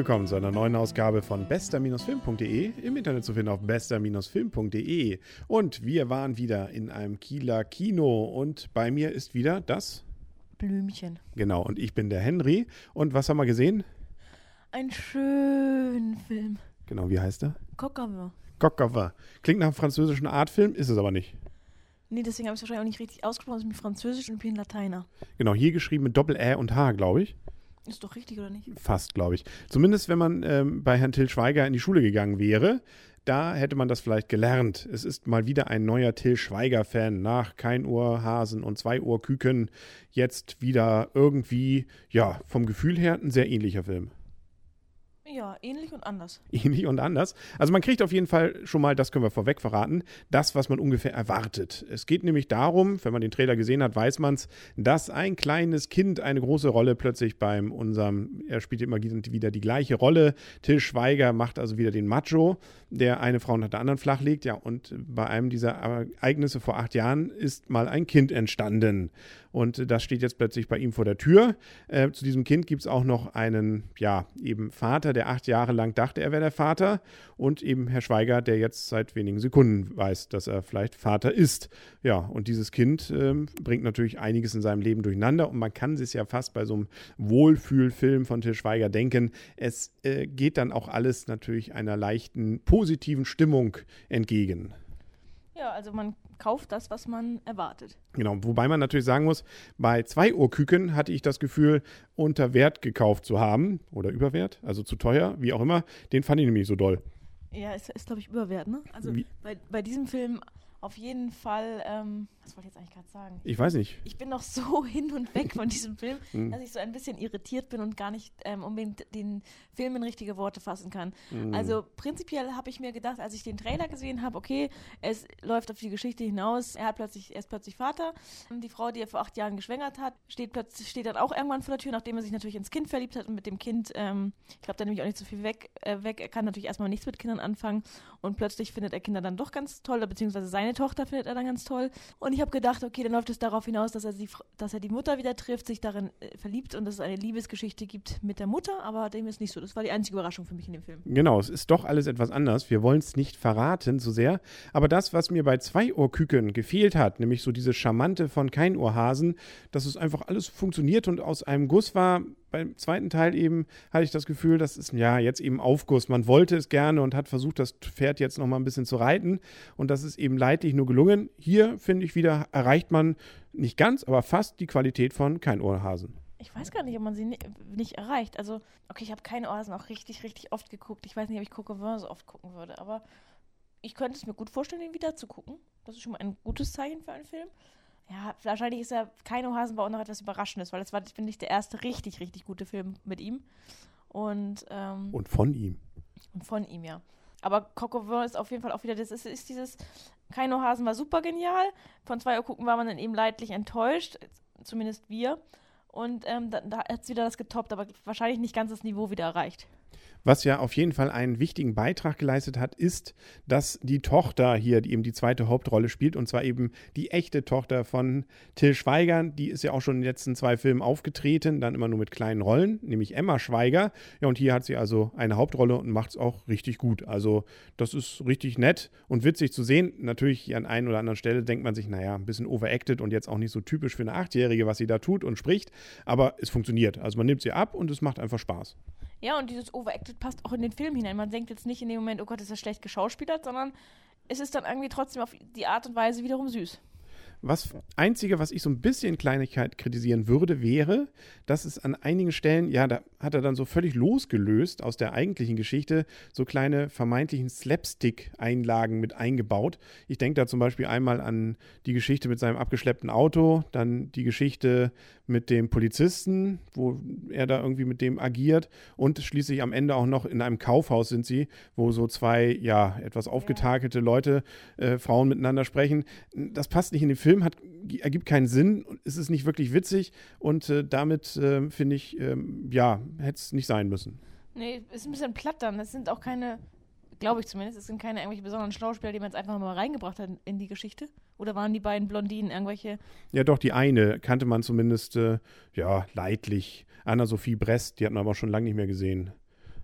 willkommen zu einer neuen Ausgabe von bester-film.de. Im Internet zu finden auf bester-film.de. Und wir waren wieder in einem Kieler Kino und bei mir ist wieder das Blümchen. Genau, und ich bin der Henry. Und was haben wir gesehen? Ein schönen Film. Genau, wie heißt er? Cockavin. Cockava. Klingt nach einem französischen Artfilm, ist es aber nicht. Nee, deswegen habe ich es wahrscheinlich auch nicht richtig ausgesprochen. Es ist mit Französisch und bin Lateiner. Genau, hier geschrieben mit Doppel-Ä und H, glaube ich. Ist doch richtig, oder nicht? Fast, glaube ich. Zumindest, wenn man ähm, bei Herrn Till Schweiger in die Schule gegangen wäre, da hätte man das vielleicht gelernt. Es ist mal wieder ein neuer Till Schweiger-Fan nach Kein Uhr Hasen und Zwei Uhr Küken. Jetzt wieder irgendwie, ja, vom Gefühl her ein sehr ähnlicher Film. Ja, ähnlich und anders. Ähnlich und anders. Also man kriegt auf jeden Fall schon mal, das können wir vorweg verraten, das, was man ungefähr erwartet. Es geht nämlich darum, wenn man den Trailer gesehen hat, weiß man es, dass ein kleines Kind eine große Rolle plötzlich beim unserem, er spielt immer wieder die gleiche Rolle. Till Schweiger macht also wieder den Macho, der eine Frau nach der anderen flachlegt. Ja, und bei einem dieser Ereignisse vor acht Jahren ist mal ein Kind entstanden. Und das steht jetzt plötzlich bei ihm vor der Tür. Äh, zu diesem Kind gibt es auch noch einen, ja, eben Vater, der acht Jahre lang dachte, er wäre der Vater. Und eben Herr Schweiger, der jetzt seit wenigen Sekunden weiß, dass er vielleicht Vater ist. Ja, und dieses Kind äh, bringt natürlich einiges in seinem Leben durcheinander. Und man kann sich ja fast bei so einem Wohlfühlfilm von Till Schweiger denken. Es äh, geht dann auch alles natürlich einer leichten positiven Stimmung entgegen. Ja, also man kauft das, was man erwartet. Genau, wobei man natürlich sagen muss, bei zwei Ohrküken hatte ich das Gefühl, unter Wert gekauft zu haben oder überwert, also zu teuer, wie auch immer. Den fand ich nämlich so doll. Ja, ist, ist glaube ich, überwert, ne? Also bei, bei diesem Film auf jeden Fall, ähm, was wollte ich jetzt eigentlich gerade sagen? Ich weiß nicht. Ich bin noch so hin und weg von diesem Film, hm. dass ich so ein bisschen irritiert bin und gar nicht ähm, unbedingt den Film in richtige Worte fassen kann. Mhm. Also prinzipiell habe ich mir gedacht, als ich den Trailer gesehen habe, okay, es läuft auf die Geschichte hinaus, er hat plötzlich, er ist plötzlich Vater. Die Frau, die er vor acht Jahren geschwängert hat, steht plötzlich, steht dann auch irgendwann vor der Tür, nachdem er sich natürlich ins Kind verliebt hat und mit dem Kind, ähm, ich glaube, da nehme ich auch nicht so viel weg, äh, weg. Er kann natürlich erstmal nichts mit Kindern anfangen und plötzlich findet er Kinder dann doch ganz toll, beziehungsweise seine Tochter findet er dann ganz toll. Und ich habe gedacht, okay, dann läuft es darauf hinaus, dass er, die, dass er die Mutter wieder trifft, sich darin äh, verliebt und dass es eine Liebesgeschichte gibt mit der Mutter, aber dem ist nicht so. Das war die einzige Überraschung für mich in dem Film. Genau, es ist doch alles etwas anders. Wir wollen es nicht verraten so sehr, aber das, was mir bei zwei Ohrküken gefehlt hat, nämlich so diese Charmante von Keinohrhasen, dass es einfach alles funktioniert und aus einem Guss war, beim zweiten Teil eben hatte ich das Gefühl, das ist ja jetzt eben Aufguss. Man wollte es gerne und hat versucht, das Pferd jetzt noch mal ein bisschen zu reiten. Und das ist eben leidlich nur gelungen. Hier, finde ich, wieder erreicht man nicht ganz, aber fast die Qualität von Kein Ohrhasen. Ich weiß gar nicht, ob man sie nicht, erreicht. Also, okay, ich habe keine Ohrhasen auch richtig, richtig oft geguckt. Ich weiß nicht, ob ich Coquevin so oft gucken würde, aber ich könnte es mir gut vorstellen, ihn wieder zu gucken. Das ist schon mal ein gutes Zeichen für einen Film ja, wahrscheinlich ist er Keino Hasenbau noch etwas Überraschendes, weil das war, finde ich, der erste richtig, richtig gute Film mit ihm. Und, ähm, und von ihm. Und von ihm, ja. Aber Coquevin ist auf jeden Fall auch wieder, das ist, ist dieses, Keino Hasen war super genial. Von zwei Uhr gucken war man dann eben leidlich enttäuscht, zumindest wir. Und ähm, da, da hat es wieder das getoppt, aber wahrscheinlich nicht ganz das Niveau wieder erreicht. Was ja auf jeden Fall einen wichtigen Beitrag geleistet hat, ist, dass die Tochter hier die eben die zweite Hauptrolle spielt und zwar eben die echte Tochter von Till Schweiger. Die ist ja auch schon in den letzten zwei Filmen aufgetreten, dann immer nur mit kleinen Rollen, nämlich Emma Schweiger. Ja, und hier hat sie also eine Hauptrolle und macht es auch richtig gut. Also, das ist richtig nett und witzig zu sehen. Natürlich an einer oder anderen Stelle denkt man sich, naja, ein bisschen overacted und jetzt auch nicht so typisch für eine Achtjährige, was sie da tut und spricht. Aber es funktioniert. Also, man nimmt sie ab und es macht einfach Spaß. Ja, und dieses Overacted passt auch in den Film hinein. Man denkt jetzt nicht in dem Moment, oh Gott, ist er schlecht geschauspielert, sondern es ist dann irgendwie trotzdem auf die Art und Weise wiederum süß. Was Einzige, was ich so ein bisschen Kleinigkeit kritisieren würde, wäre, dass es an einigen Stellen, ja, da hat er dann so völlig losgelöst aus der eigentlichen Geschichte so kleine vermeintlichen Slapstick-Einlagen mit eingebaut. Ich denke da zum Beispiel einmal an die Geschichte mit seinem abgeschleppten Auto, dann die Geschichte mit dem Polizisten, wo er da irgendwie mit dem agiert und schließlich am Ende auch noch in einem Kaufhaus sind sie, wo so zwei, ja, etwas aufgetakelte Leute, äh, Frauen miteinander sprechen. Das passt nicht in den Film hat, ergibt keinen Sinn, es ist nicht wirklich witzig und äh, damit äh, finde ich, ähm, ja, hätte es nicht sein müssen. Nee, ist ein bisschen platt dann. Das sind auch keine, glaube ich zumindest, es sind keine irgendwelche besonderen Schauspieler, die man jetzt einfach mal reingebracht hat in die Geschichte. Oder waren die beiden Blondinen irgendwelche? Ja, doch, die eine kannte man zumindest, äh, ja, leidlich. Anna-Sophie Brest, die hat man aber schon lange nicht mehr gesehen.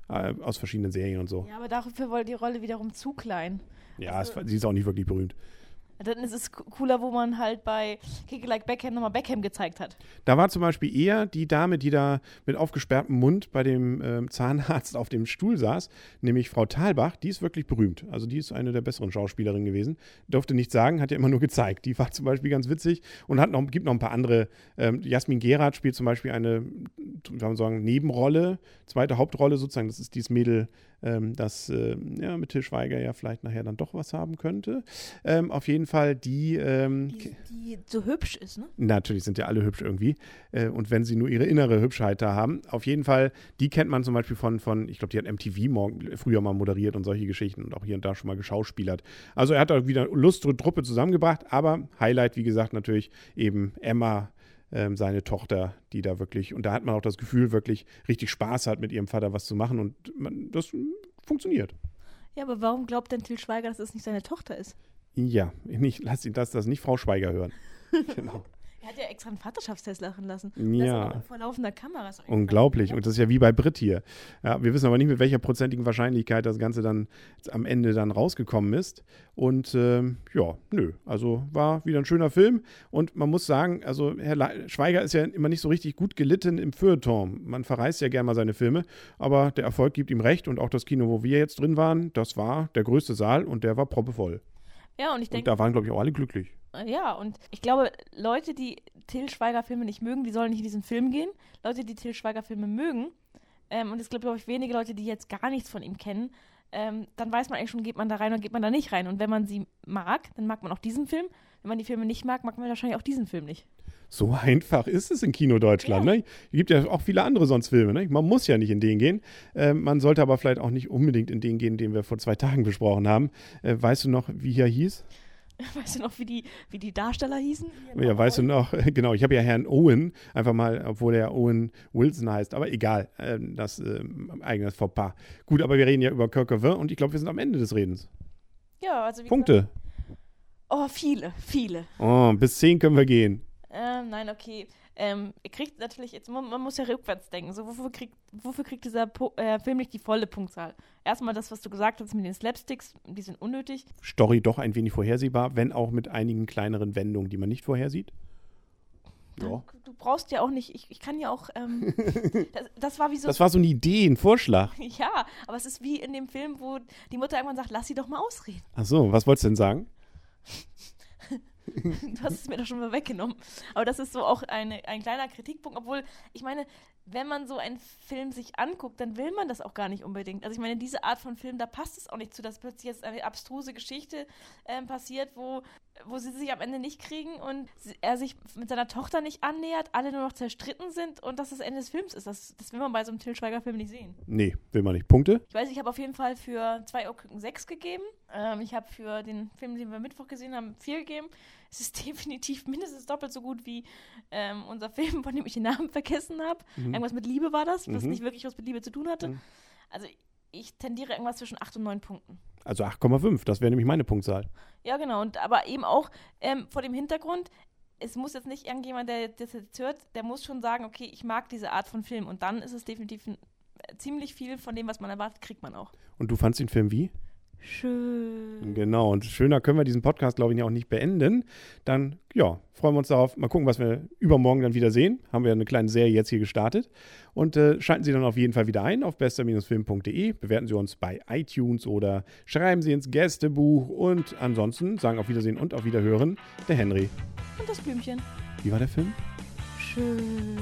äh, aus verschiedenen Serien und so. Ja, aber dafür war die Rolle wiederum zu klein. Ja, Also- es, sie ist auch nicht wirklich berühmt. Dann ist es cooler, wo man halt bei Kick Like Beckham nochmal Beckham gezeigt hat. Da war zum Beispiel eher die Dame, die da mit aufgesperrtem Mund bei dem ähm, Zahnarzt auf dem Stuhl saß, nämlich Frau Thalbach. Die ist wirklich berühmt. Also die ist eine der besseren Schauspielerinnen gewesen. Durfte nichts sagen, hat ja immer nur gezeigt. Die war zum Beispiel ganz witzig und hat noch, gibt noch ein paar andere. Ähm, Jasmin Gerard spielt zum Beispiel eine, kann man sagen, Nebenrolle, zweite Hauptrolle sozusagen. Das ist dieses Mädel, ähm, das äh, ja, mit Til Schweiger ja vielleicht nachher dann doch was haben könnte. Ähm, auf jeden Fall die, ähm, Die, die so hübsch ist, ne? Natürlich sind ja alle hübsch irgendwie. Äh, und wenn sie nur ihre innere Hübschheit da haben, auf jeden Fall, die kennt man zum Beispiel von, von ich glaube, die hat MTV morgen, früher mal moderiert und solche Geschichten und auch hier und da schon mal geschauspielert. Also er hat da wieder lustre Truppe zusammengebracht, aber Highlight, wie gesagt, natürlich eben Emma, ähm, seine Tochter, die da wirklich, und da hat man auch das Gefühl, wirklich richtig Spaß hat, mit ihrem Vater was zu machen und man, das funktioniert. Ja, aber warum glaubt denn Til Schweiger, dass es nicht seine Tochter ist? Ja, nicht, lass ihn das, das nicht Frau Schweiger hören. genau. Er hat ja extra einen Vaterschaftstest lachen lassen. Ja. Das auch vor laufender Kamera. Unglaublich. Und das ist ja wie bei Brit hier. Ja, wir wissen aber nicht, mit welcher prozentigen Wahrscheinlichkeit das Ganze dann am Ende dann rausgekommen ist. Und ähm, ja, nö. Also war wieder ein schöner Film. Und man muss sagen, also Herr Le Schweiger ist ja immer nicht so richtig gut gelitten im Feuilleton. Man verreist ja gerne mal seine Filme, aber der Erfolg gibt ihm recht. Und auch das Kino, wo wir jetzt drin waren, das war der größte Saal und der war proppevoll. Ja, und ich Und denke, da waren, glaube ich, auch alle glücklich. Ja, und ich glaube, Leute, die Til Schweiger-Filme nicht mögen, die sollen nicht in diesen Film gehen. Leute, die Til Schweiger-Filme mögen, ähm, und es gibt, glaube ich, wenige Leute, die jetzt gar nichts von ihm kennen, ähm, dann weiß man eigentlich schon, geht man da rein oder geht man da nicht rein. Und wenn man sie mag, dann mag man auch diesen Film. Wenn man die Filme nicht mag, mag man wahrscheinlich auch diesen Film nicht. So einfach ist es in Kino Deutschland. Ja. Ne? Es gibt ja auch viele andere sonst Filme. Ne? Man muss ja nicht in den gehen. Ähm, man sollte aber vielleicht auch nicht unbedingt in den gehen, den wir vor zwei Tagen besprochen haben. Äh, weißt du noch, wie er hieß? Weißt du noch, wie die, wie die Darsteller hießen? Ja, weißt du noch, genau, ich habe ja Herrn Owen, einfach mal, obwohl er Owen Wilson heißt, aber egal, äh, das äh, eigenes Fauxpas. Gut, aber wir reden ja über Kirk und ich glaube, wir sind am Ende des Redens. Ja, also wie Punkte. Gesagt, oh, viele, viele. Oh, bis zehn können wir gehen. Ähm, nein, okay. Ähm, ihr kriegt natürlich jetzt, man, man muss ja rückwärts denken. So, wofür kriegt, wofür kriegt dieser po äh, Film nicht die volle Punktzahl? Erstmal das, was du gesagt hast mit den Slapsticks, die sind unnötig. Story doch ein wenig vorhersehbar, wenn auch mit einigen kleineren Wendungen, die man nicht vorhersieht. Ja. Du, du brauchst ja auch nicht, ich, ich kann ja auch, ähm, das, das war wie so, Das war so eine Idee, ein Vorschlag. ja, aber es ist wie in dem Film, wo die Mutter irgendwann sagt, lass sie doch mal ausreden. Ach so, was wolltest du denn sagen? Du hast es mir doch schon mal weggenommen. Aber das ist so auch eine, ein kleiner Kritikpunkt, obwohl, ich meine, wenn man so einen Film sich anguckt, dann will man das auch gar nicht unbedingt. Also ich meine, diese Art von Film, da passt es auch nicht zu, dass plötzlich jetzt eine abstruse Geschichte ähm, passiert, wo, wo sie sich am Ende nicht kriegen und er sich mit seiner Tochter nicht annähert, alle nur noch zerstritten sind und das das Ende des Films ist. Das, das will man bei so einem Till Schweiger-Film nicht sehen. Nee, will man nicht. Punkte? Ich weiß, ich habe auf jeden Fall für zwei Ohrküken sechs gegeben. Ähm, ich habe für den Film, den wir Mittwoch gesehen haben, vier gegeben. Es ist definitiv mindestens doppelt so gut wie ähm, unser Film, von dem ich den Namen vergessen habe. Irgendwas mit Liebe war das, was Mhm. nicht wirklich was mit Liebe zu tun hatte. Mhm. Also ich tendiere irgendwas zwischen acht und neun Punkten. Also 8,5, das wäre nämlich meine Punktzahl. Ja, genau. Und aber eben auch ähm, vor dem Hintergrund, es muss jetzt nicht irgendjemand, der das jetzt hört, der muss schon sagen, okay, ich mag diese Art von Film. Und dann ist es definitiv ein, äh, ziemlich viel von dem, was man erwartet, kriegt man auch. Und du fandst den Film wie? Schön. Genau, und schöner können wir diesen Podcast, glaube ich, auch nicht beenden. Dann, ja, freuen wir uns darauf. Mal gucken, was wir übermorgen dann wieder sehen. Haben wir eine kleine Serie jetzt hier gestartet. Und äh, schalten Sie dann auf jeden Fall wieder ein auf bester-film.de. Bewerten Sie uns bei iTunes oder schreiben Sie ins Gästebuch. Und ansonsten sagen auf Wiedersehen und auf Wiederhören der Henry. Und das Blümchen. Wie war der Film? Schön.